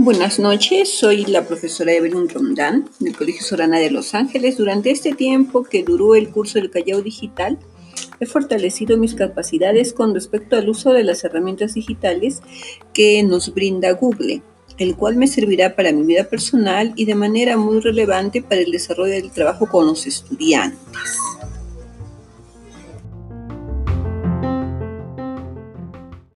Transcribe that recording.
Buenas noches, soy la profesora Evelyn Rondán del Colegio Sorana de Los Ángeles. Durante este tiempo que duró el curso del Callao Digital, he fortalecido mis capacidades con respecto al uso de las herramientas digitales que nos brinda Google, el cual me servirá para mi vida personal y de manera muy relevante para el desarrollo del trabajo con los estudiantes.